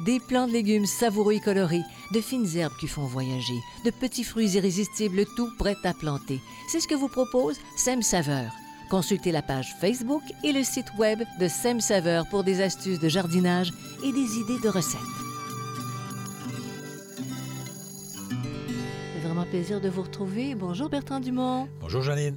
Des plants de légumes savoureux et colorés, de fines herbes qui font voyager, de petits fruits irrésistibles, tout prêt à planter. C'est ce que vous propose Sem Saveur. Consultez la page Facebook et le site web de Sem Saveur pour des astuces de jardinage et des idées de recettes. C'est vraiment plaisir de vous retrouver. Bonjour Bertrand Dumont. Bonjour Janine.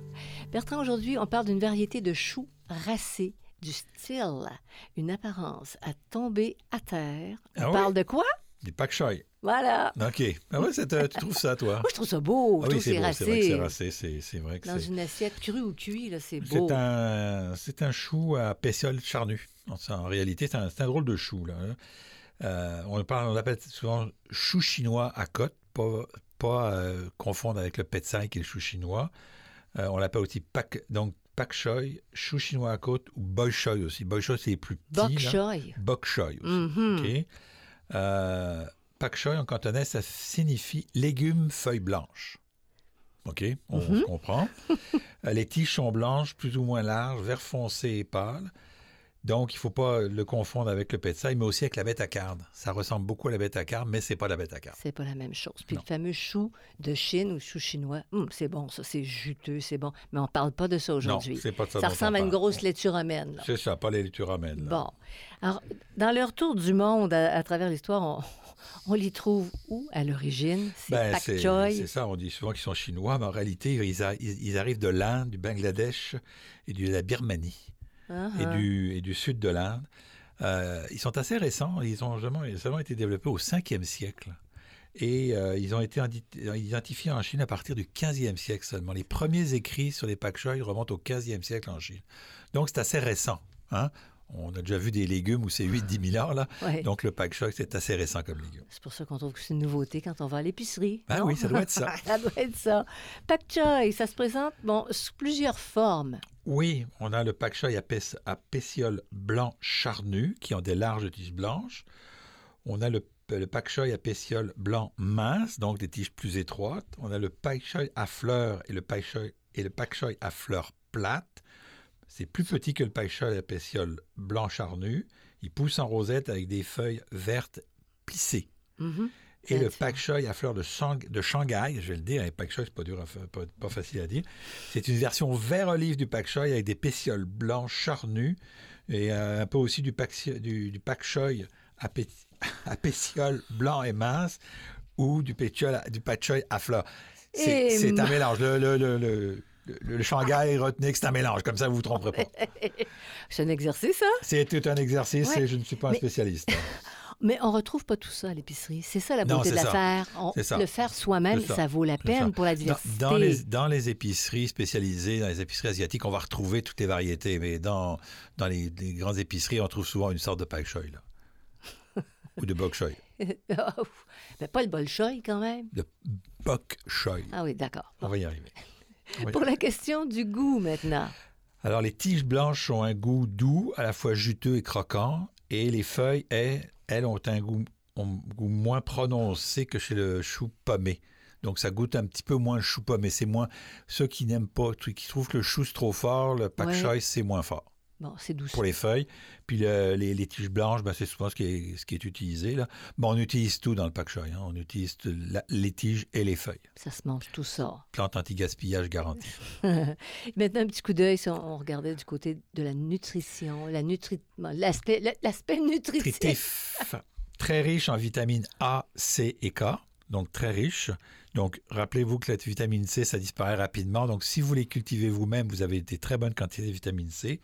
Bertrand, aujourd'hui, on parle d'une variété de choux racés du style, une apparence à tomber à terre. On Ah oui? parle de quoi? Des pak choi. Voilà. OK. Ah ouais, euh, tu trouves ça, toi? Moi, je trouve ça beau. ah je oui, c'est beau. C'est vrai que c'est racé. C'est, vrai que Dans une assiette crue ou cuit, là, c'est beau. C'est un, c'est un chou à pétiole charnu. En, réalité, c'est un, un drôle de chou. Là. hein. Euh, on, parle, on l'appelle souvent chou chinois à côte, pas, pas euh, confondre avec le petsai qui est le chou chinois. Euh, on l'appelle aussi pak, donc pak choi, chou chinois à côte ou bok choy aussi. Bok choy, c'est plus petits. Bok choy. Bok choy aussi. OK. Euh, pak choy en cantonais, ça signifie légumes feuilles blanches. OK, on Mhm. se comprend. Euh, les tiges sont blanches, plus ou moins larges, vert foncé et pâle. Donc, il ne faut pas le confondre avec le petsai, mais aussi avec la bête à carde. Ça ressemble beaucoup à la bête à carde, mais c'est pas la bête à carde. C'est pas la même chose. Puis Non. le fameux chou de Chine ou chou chinois, hum, c'est bon, ça, c'est juteux, c'est bon. Mais on parle pas de ça aujourd'hui. Non, c'est pas de ça Ça ressemble à une grosse laitue romaine. là. C'est ça, pas les laitures romaines. Bon. Alors, dans leur tour du monde à, à travers l'histoire, on, on les trouve où à l'origine? C'est Ben, pak c'est ça, on dit souvent qu'ils sont chinois, mais en réalité, ils, a- ils- ils arrivent de l'Inde, du Bangladesh et de la Birmanie. Ah, et, du, et du sud de l'Inde. Euh, ils sont assez récents. Ils ont seulement, seulement été développés au 5e siècle. Et euh, ils ont été identifiés en Chine à partir du 15e siècle seulement. Les premiers écrits sur les pak remontent au 15e siècle en Chine. Donc c'est assez récent. hein. On a déjà vu des légumes où c'est 8-10 000 ans. Là. Ouais. Donc le pak choi, c'est assez récent comme légume. C'est pour ça qu'on trouve que c'est une nouveauté quand on va à l'épicerie. Ben non? oui, ça doit être ça. ça doit être ça. Pak choy, ça se présente bon, sous plusieurs formes. Oui, on a le pak choi à, à pétiole blanc charnu qui ont des larges tiges blanches. On a le, le pak choi à pétiole blanc mince, donc des tiges plus étroites. On a le pak choi à fleurs et le pak choi, et le pak choi à fleurs plates. C'est plus petit que le pak choi à pétiole blanc charnu. Il pousse en rosette avec des feuilles vertes plissées. Mhm. Et le pak choi à fleurs de, Shang- de Shanghai, je vais le dire, un pak choi, c'est pas dur, à fa- pas, pas facile à dire. C'est une version vert olive du pak choi avec des pétioles blancs charnus et euh, un peu aussi du pak, du, du pak choi à, pé- à pétioles blancs et minces ou du, pétiole à- du pak choi à fleurs. C'est Et un mélange. Le, le, le, le, le- le Shanghai, retenez que c'est un mélange, comme ça vous vous tromperez pas. C'est un exercice, ça. C'est tout un exercice Ouais. et je ne suis pas un Mais- spécialiste. Mais on retrouve pas tout ça à l'épicerie. C'est ça la Non, beauté de c'est ça. l'affaire. Le faire soi-même, ça. ça. vaut la peine pour la diversité. dans les, dans les épiceries spécialisées, dans les épiceries asiatiques, on va retrouver toutes les variétés, mais dans, dans les, les grandes épiceries, on trouve souvent une sorte de pak choi, là. Ou de bok choi. Ah. Mais pas le bolchoï quand même. De bok choi. Ah oui, d'accord. On va y arriver. Pour la question du goût maintenant. Alors, les tiges blanches ont un goût doux, à la fois juteux et croquant, et les feuilles, elles, elles ont un goût, ont un goût moins prononcé que chez le chou pommé. Donc, ça goûte un petit peu moins le chou pommé. C'est moins ceux qui n'aiment pas, qui trouvent que le chou c'est trop fort, le pak Ouais. choi, c'est moins fort. Bon, c'est douce. pour les feuilles. Puis le- les, les tiges blanches, ben, c'est souvent ce qui est, ce qui est utilisé. Là. Bon, on utilise tout dans le pak choi. hein. On utilise la- les tiges et les feuilles. Ça se mange tout ça. Plante anti-gaspillage garantie. Maintenant, un petit coup d'œil si on, on regardait du côté de la nutrition, la nutri... l'aspect, nutritif. Très riche en vitamines A, C et K. donc très riches. Donc, rappelez-vous que la vitamine C, ça disparaît rapidement. Donc, si vous les cultivez vous-même, vous avez des très bonnes quantités de vitamine C.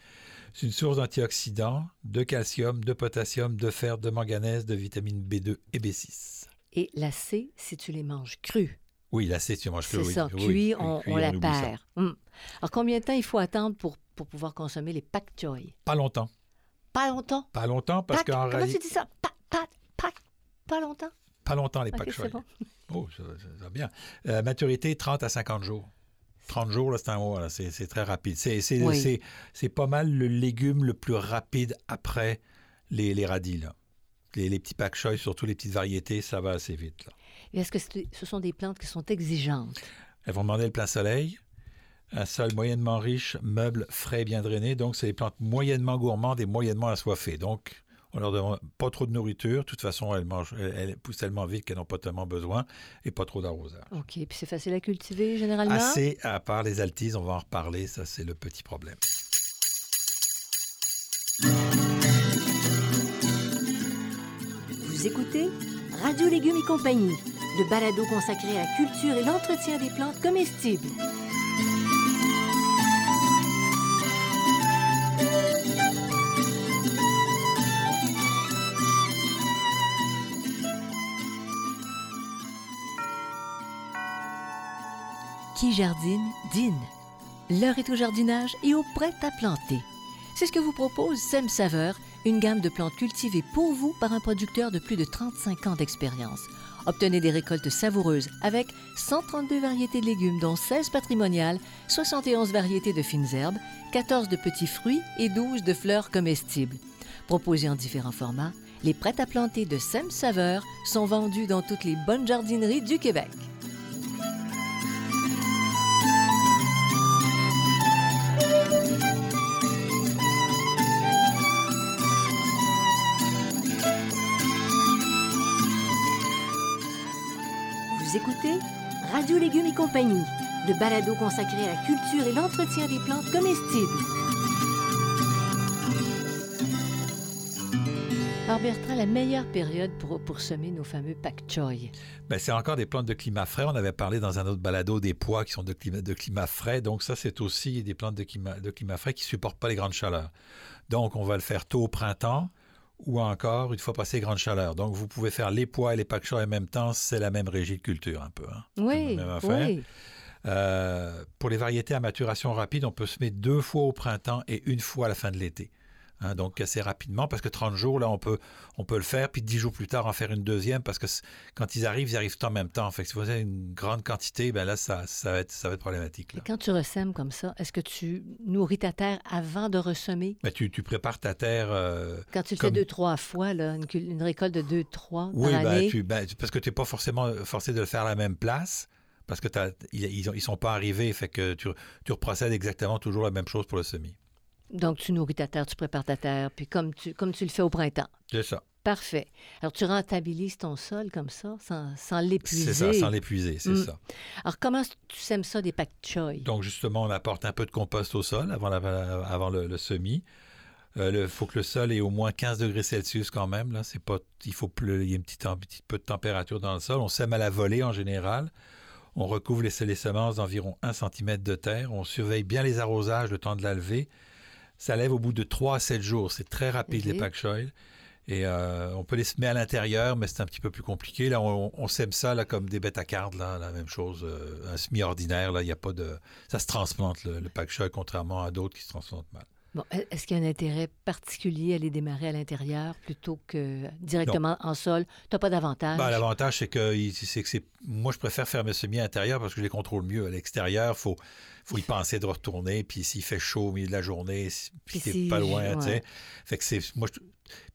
C'est une source d'antioxydants, de calcium, de potassium, de fer, de manganèse, de vitamine B2 et B6. Et la C, si tu les manges crues. Oui, la C, si tu manges crues. C'est ça, oui, cuit, on, la perd. Hum. Alors, combien de temps il faut attendre pour, pour pouvoir consommer les pak choy? Pas longtemps. Pas longtemps? Pas longtemps, parce qu'en réalité... Comment tu dis ça? Pas, pas, pas, longtemps? Pas longtemps, les pak choy. Oh, ça, va bien. Euh, maturité, 30 à 50 jours. 30 jours, c'est un mois, c'est très rapide. C'est pas mal le légume le plus rapide après les, les radis. Là. Les, les, petits pak choy, surtout les petites variétés, ça va assez vite. Est-ce que ce sont des plantes qui sont exigeantes? Elles vont demander le plein soleil, un sol moyennement riche, meuble frais bien drainé. Donc, c'est des plantes moyennement gourmandes et moyennement assoiffées. Donc, on leur demande pas trop de nourriture. De toute façon, elles, mangent, elles, poussent tellement vite qu'elles n'ont pas tellement besoin et pas trop d'arrosage. OK. Puis c'est facile à cultiver généralement? Assez, à part les altises, on va en reparler. Ça, c'est le petit problème. Vous écoutez Radio Légumes et compagnie, le balado consacré à la culture et l'entretien des plantes comestibles. Jardine, dîne. L'heure est au jardinage et au prêt à planter. C'est ce que vous propose Sem Saveur, une gamme de plantes cultivées pour vous par un producteur de plus de 35 ans d'expérience. Obtenez des récoltes savoureuses avec 132 variétés de légumes, dont 16 patrimoniales, 71 variétés de fines herbes, 14 de petits fruits et 12 de fleurs comestibles. Proposés en différents formats, les prêts à planter de Sem Saveur sont vendus dans toutes les bonnes jardineries du Québec. Écoutez Radio Légumes et compagnie, le balado consacré à la culture et l'entretien des plantes comestibles. Alors Bertrand, la meilleure période pour, pour semer nos fameux pak choy? Ben, c'est encore des plantes de climat frais. On avait parlé dans un autre balado des pois qui sont de climat, de climat frais. Donc ça, c'est aussi des plantes de climat, de climat frais qui ne supportent pas les grandes chaleurs. Donc on va le faire tôt au printemps ou encore une fois passé grande chaleur. Donc, vous pouvez faire les pois et les pak en même temps, c'est la même régie de culture un peu. Hein. Oui, oui. Euh, pour les variétés à maturation rapide, on peut se mettre deux fois au printemps et une fois à la fin de l'été. Hein, donc assez rapidement, parce que 30 jours, là, on peut, on peut le faire, puis 10 jours plus tard, en faire une deuxième, parce que quand ils arrivent, ils arrivent en même temps. Fait que si vous avez une grande quantité, ben là, ça, ça, va, être, ça va être problématique. Et quand tu ressèmes comme ça, est-ce que tu nourris ta terre avant de ressemer? Ben, tu, tu, prépares ta terre... Euh, quand tu le fais deux, trois fois, là, une, récolte de deux, trois oui, ben, Tu, ben, parce que tu n'es pas forcément forcé de le faire à la même place parce que ils ne sont pas arrivés, fait que tu, tu reprocèdes exactement toujours la même chose pour le semis. Donc, tu nourris ta terre, tu prépares ta terre, puis comme tu, comme tu le fais au printemps. C'est ça. Parfait. Alors, tu rentabilises ton sol comme ça, sans, sans l'épuiser. C'est ça, sans l'épuiser, c'est mm. ça. Alors, comment tu sèmes ça des pak choy? Donc, justement, on apporte un peu de compost au sol avant, avant le, semis. Il euh, faut que le sol ait au moins 15 degrés Celsius quand même. Là. C'est pas, il faut qu'il y ait un petit, un petit peu de température dans le sol. On sème à la volée en général. On recouvre les, les semences d'environ 1 cm de terre. On surveille bien les arrosages le temps de la lever ça lève au bout de 3 à 7 jours. C'est très rapide, les pak choy. Et euh, on peut les semer à l'intérieur, mais c'est un petit peu plus compliqué. Là, on, sème ça là, comme des bêtes à cardes, là, la même chose. Euh, un semi-ordinaire, là, il n'y a pas de. Ça se transplante, le, le pak choy, contrairement à d'autres qui se transplantent mal. Bon, est-ce qu'il y a un intérêt particulier à les démarrer à l'intérieur plutôt que directement en sol? Tu n'as pas d'avantage? Ben, L'avantage, c'est que, c'est que moi, je préfère faire mes semis à l'intérieur parce que je les contrôle mieux. À l'extérieur, il faut, faut y penser de retourner. Puis s'il fait chaud au milieu de la journée, puis, c'est pas loin, tu sais. Fait que c'est. Moi,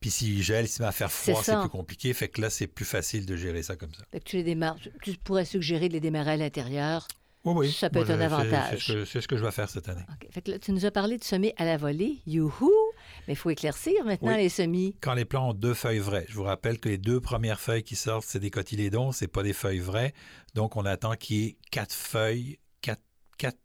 Puis s'il gèle, s'il va faire froid, c'est plus compliqué. Fait que là, c'est plus facile de gérer ça comme ça. Fait que tu les démarres. Tu pourrais suggérer de les démarrer à l'intérieur. Oui, oui. Ça peut être un avantage. C'est ce, que je vais faire cette année. Fait que tu nous as parlé de semer à la volée. Youhou! Mais il faut éclaircir maintenant les semis. Quand les plants ont deux feuilles vraies, je vous rappelle que les deux premières feuilles qui sortent, c'est des cotylédons, c'est pas des feuilles vraies. Donc, on attend qu'il y ait quatre feuilles, quatre, quatre,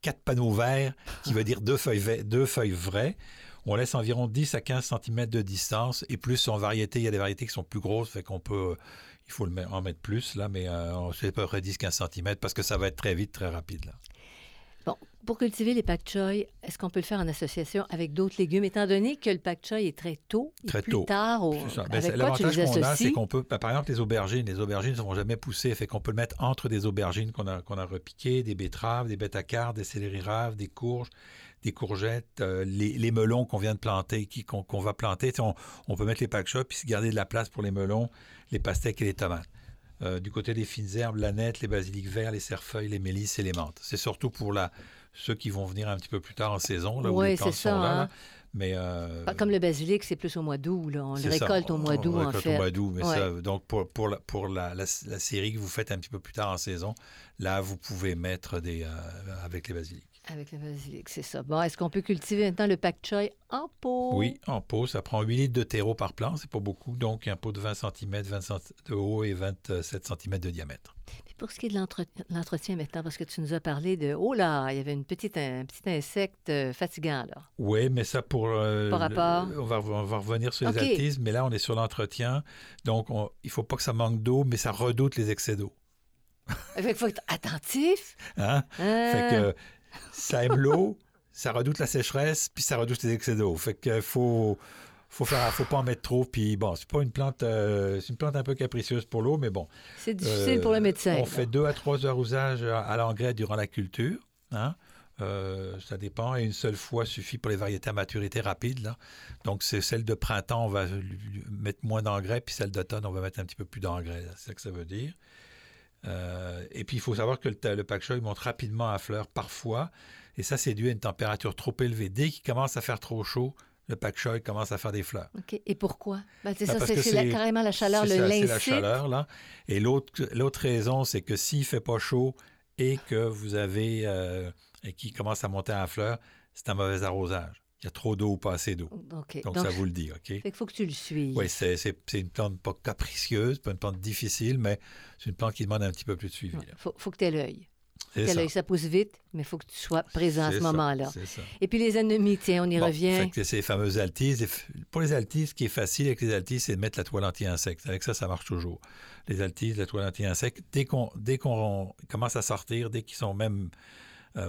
quatre panneaux verts, qui veut dire deux feuilles, deux feuilles vraies. On laisse environ 10 à 15 cm de distance et plus en variété. Il y a des variétés qui sont plus grosses, fait qu'on peut, il faut en mettre plus là, mais euh, c'est à peu près 10-15 cm parce que ça va être très vite, très rapide là. Bon, pour cultiver les pak choi, est-ce qu'on peut le faire en association avec d'autres légumes, étant donné que le pak choi est très tôt et Très plus tôt. tard au... Ça. Ben, avec c'est- quoi tu qu'on a, c'est associes? qu'on peut, ben, par exemple, les aubergines, les aubergines ne vont jamais pousser, fait qu'on peut le mettre entre des aubergines qu'on a, qu'on a repiquées, des betteraves, des bêtes à cartes, des céleri raves, des courges, des courgettes, euh, les, les melons qu'on vient de planter, qui- qu'on qu'on va planter. On, on peut mettre les pak choi, puis se garder de la place pour les melons, les pastèques et les tomates. Euh, du côté des fines herbes, l'aneth, les basiliques verts, les cerfeuilles, les mélisses et les menthes. C'est surtout pour la, ceux qui vont venir un petit peu plus tard en saison, là, où Ouais, les plantes c'est ça, là. hein. là. Mais, euh, Pas comme le basilic, c'est plus au mois d'août. là. On le ça. récolte au mois d'août, en fait. au mois d'août, mais Ouais. ça, donc pour, pour, la, pour la, la- la série que vous faites un petit peu plus tard en saison, là, vous pouvez mettre des, euh, avec les basiliques. Avec le basilic, c'est ça. Bon, est-ce qu'on peut cultiver maintenant le pak choi en pot? Oui, en pot, ça prend 8 litres de terreau par plant, c'est pas beaucoup, donc un pot de 20 cm, 20 cent- de haut et 27 cm de diamètre. Puis pour ce qui est de l'entre- l'entretien maintenant, parce que tu nous as parlé de... Oh là, il y avait une petite, un petit insecte euh, fatigant, là. Oui, mais ça pour... euh, Par le- rapport? on, va, on va revenir sur les OK. altises, mais là, on est sur l'entretien, donc on- il faut pas que ça manque d'eau, mais ça redoute les excès d'eau. Qu'il faut être attentif. Hein? Fait Hein? que ça aime l'eau, ça redoute la sécheresse, puis ça redoute les excès d'eau. Fait que faut faut faire faut pas en mettre trop puis bon, c'est pas une plante euh, c'est une plante un peu capricieuse pour l'eau mais bon. C'est difficile pour le Euh, médecin. On là. fait deux à trois arrosages à, à l'engrais durant la culture, hein. Euh, ça dépend. Et une seule fois suffit pour les variétés à maturité rapide. Là. Donc, c'est celle de printemps, on va mettre moins d'engrais, puis celle d'automne, on va mettre un petit peu plus d'engrais. C'est ça que ça veut dire. Euh, et puis, il faut savoir que le, le pak choi il monte rapidement à fleur parfois. Et ça, c'est dû à une température trop élevée. Dès qu'il commence à faire trop chaud, le pak choi commence à faire des fleurs. OK. Et pourquoi? Ben, c'est Ben, ça, parce c'est que c'est la- c'est- carrément la chaleur, le C'est la chaleur, là. Et l'autre raison, c'est que s'il fait pas chaud et que vous avez... euh, et qu'il commence à monter à fleur, c'est un mauvais arrosage. Il y a trop d'eau ou pas assez d'eau. Donc, Donc, ça vous le dit, OK? fait qu'il faut que tu le suives. Oui, c'est une plante pas capricieuse, pas une plante difficile, mais c'est une plante qui demande un petit peu plus de suivi. Il faut, faut que tu aies l'œil. C'est T'as ça. l'œil, ça pousse vite, mais il faut que tu sois présent à ce moment-là. Et puis les ennemis, tiens, on y Bon, revient. fait que c'est les fameuses altises. Pour les altises, ce qui est facile avec les altises, c'est de mettre la toile anti-insecte. Avec ça, ça marche toujours. Les altises, la toile anti-insecte, dès qu'on dès qu'on commence à sortir, dès qu'ils sont même euh,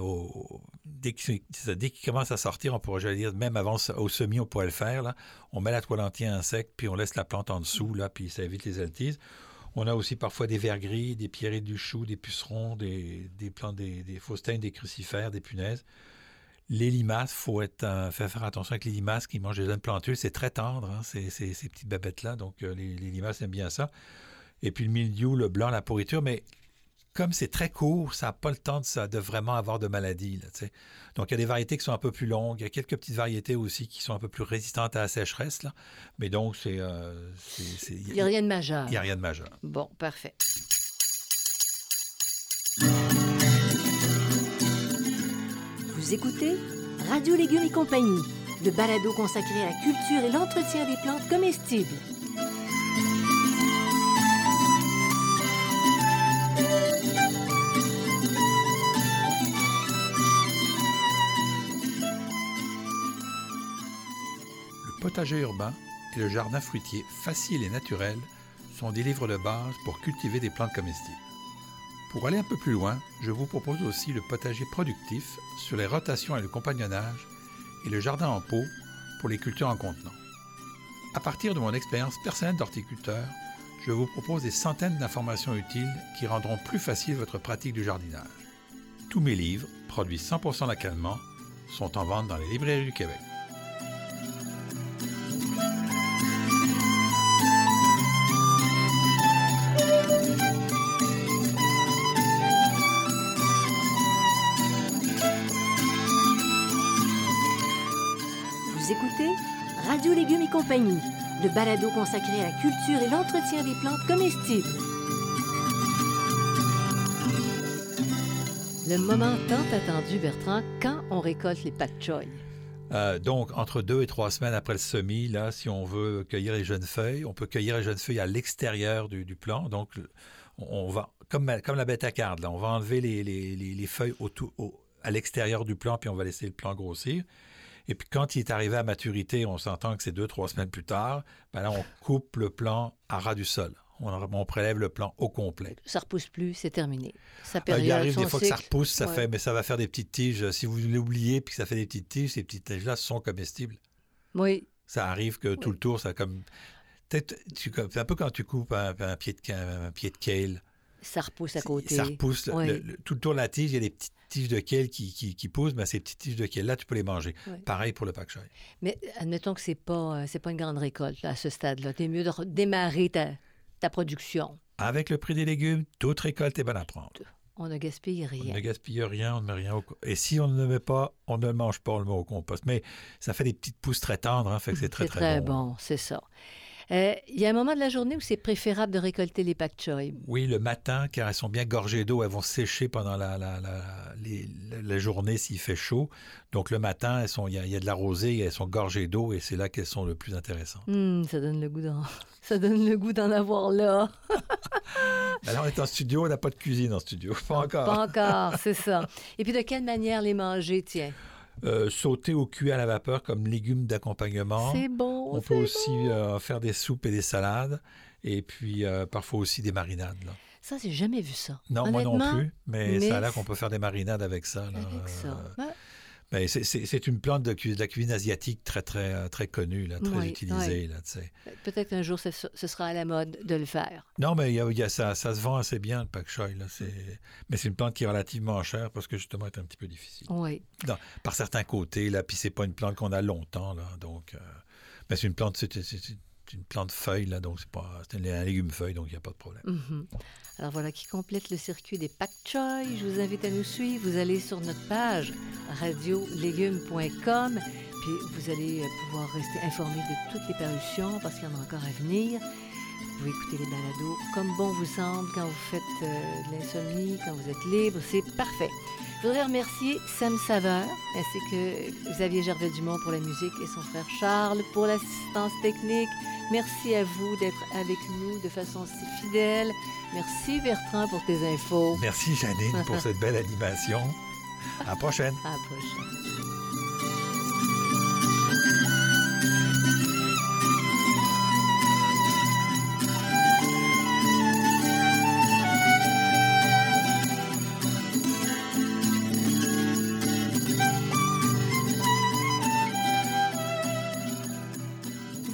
dès dès qu'ils commencent à sortir, on pourrait, j'allais dire, même avant au semis, on pourrait le faire. Là. On met la toile anti-insecte, puis on laisse la plante en dessous, là, puis ça évite les altises. On a aussi parfois des vers gris, des pierreries du chou, des pucerons, des, plantes, des, des des crucifères, des punaises. Les limaces, faut euh, faire, attention avec les limaces qui mangent des jeunes plantules. C'est très tendre, hein, ces, petites babettes-là. Donc, euh, les, les limaces aiment bien ça. Et puis le mildiou, le blanc, la pourriture. Mais comme c'est très court, ça n'a pas le temps de, ça, de vraiment avoir de maladie. Là, tu sais. Donc, il y a des variétés qui sont un peu plus longues. Il y a quelques petites variétés aussi qui sont un peu plus résistantes à la sécheresse. Là. Mais donc, c'est... euh, Il n'y a rien de majeur. Il n'y a rien de majeur. Bon, parfait. Vous écoutez Radio Légumes et compagnie, le balado consacré à la culture et l'entretien des plantes comestibles. Potager urbain et le jardin fruitier facile et naturel sont des livres de base pour cultiver des plantes comestibles. Pour aller un peu plus loin, je vous propose aussi le potager productif sur les rotations et le compagnonnage et le jardin en pot pour les cultures en contenant. À partir de mon expérience personnelle d'horticulteur, je vous propose des centaines d'informations utiles qui rendront plus facile votre pratique du jardinage. Tous mes livres, produits 100% localement, sont en vente dans les librairies du Québec. Radio Légumes et compagnie, le balado consacré à la culture et l'entretien des plantes comestibles. Le moment tant attendu, Bertrand, quand on récolte les pak choi. Euh, donc, entre deux et trois semaines après le semis, là, si on veut cueillir les jeunes feuilles, on peut cueillir les jeunes feuilles à l'extérieur du, du plant. Donc, on va, comme, la bête à carde, on va enlever les, les- les- les feuilles autour- au- à l'extérieur du plant, puis on va laisser le plant grossir. Et puis quand il est arrivé à maturité, on s'entend que c'est deux, trois semaines plus tard, ben là, on coupe le plant à ras du sol. On, on prélève le plant au complet. Ça repousse plus, c'est terminé. Sa Euh, période, il arrive des fois que ça repousse, ça ouais. fait, mais ça va faire des petites tiges. Si vous l'oubliez puis que ça fait des petites tiges, ces petites tiges-là sont comestibles. Oui, Ça arrive que tout le tour, ça comme. C'est un peu quand tu coupes un, un pied de, un pied de kale. Ça repousse à côté. Ça repousse. le- Oui. le- le- tout le tour de la tige, il y a des petites tiges de kale qui, qui, qui poussent, mais ces petites tiges de kale-là, tu peux les manger. Oui. Pareil pour le pak choi. Mais admettons que c'est pas, euh, c'est pas une grande récolte là, à ce stade-là. T'es mieux de re- démarrer ta, ta production. Avec le prix des légumes, toute récolte est bonne à prendre. On ne gaspille On rien. ne gaspille rien, on ne met rien au Et si on ne le met pas, on ne le mange pas, on le met au compost. Mais ça fait des petites pousses très tendres, hein, fait que c'est très, C'est très, bon. c'est ça. Euh, Il y a un moment de la journée où c'est préférable de récolter les pak choy. Oui, le matin, car elles sont bien gorgées d'eau, elles vont sécher pendant la, la, la- les- la- la journée s'il fait chaud. Donc le matin, il y, a- il y a de la rosée, elles sont gorgées d'eau et c'est là qu'elles sont le plus intéressantes. Hum, ça donne le goût d'en, ça donne le goût d'en avoir là. Alors on est en studio, on n'a pas de cuisine en studio, pas encore. Pas encore, c'est ça. Et puis de quelle manière les manger, tiens? Euh, sauter ou cuit à la vapeur comme légumes d'accompagnement. C'est bon. On peut bon. aussi euh, faire des soupes et des salades et puis euh, parfois aussi des marinades. là. Ça, j'ai jamais vu ça. Non, moi non plus, mais, mais ça a l'air qu'on peut faire des marinades avec ça. là. Avec ça. Euh. Ben, c'est- une plante de, la cuisine asiatique très, très, euh, très connue, là, très Oui, utilisée. Sais. Peut-être qu'un jour, ce, ce sera à la mode de le faire. Non, mais il y a, y a ça, ça se vend assez bien, le pak choi. Là, c'est- mais c'est une plante qui est relativement chère parce que justement, elle est un petit peu difficile. Oui. Par certains côtés, là, puis c'est pas une plante qu'on a longtemps. Là, donc, euh, mais c'est une plante, c'est une plante feuille, là, donc c'est pas un, légume feuille, donc il n'y a pas de problème. Mhm. Alors voilà qui complète le circuit des pak choy. Je vous invite à nous suivre. Vous allez sur notre page radiolégumes.com, puis vous allez pouvoir rester informé de toutes les parutions parce qu'il y en a encore à venir. Vous pouvez écouter les balados comme bon vous semble quand vous faites euh, de l'insomnie, quand vous êtes libre. C'est parfait. Je voudrais remercier Sam Saveur ainsi que Xavier Gervais-Dumont pour la musique et son frère Charles pour l'assistance technique. Merci à vous d'être avec nous de façon si fidèle. Merci Bertrand pour tes infos. Merci, Janine, pour cette belle animation. À la prochaine. À la prochaine.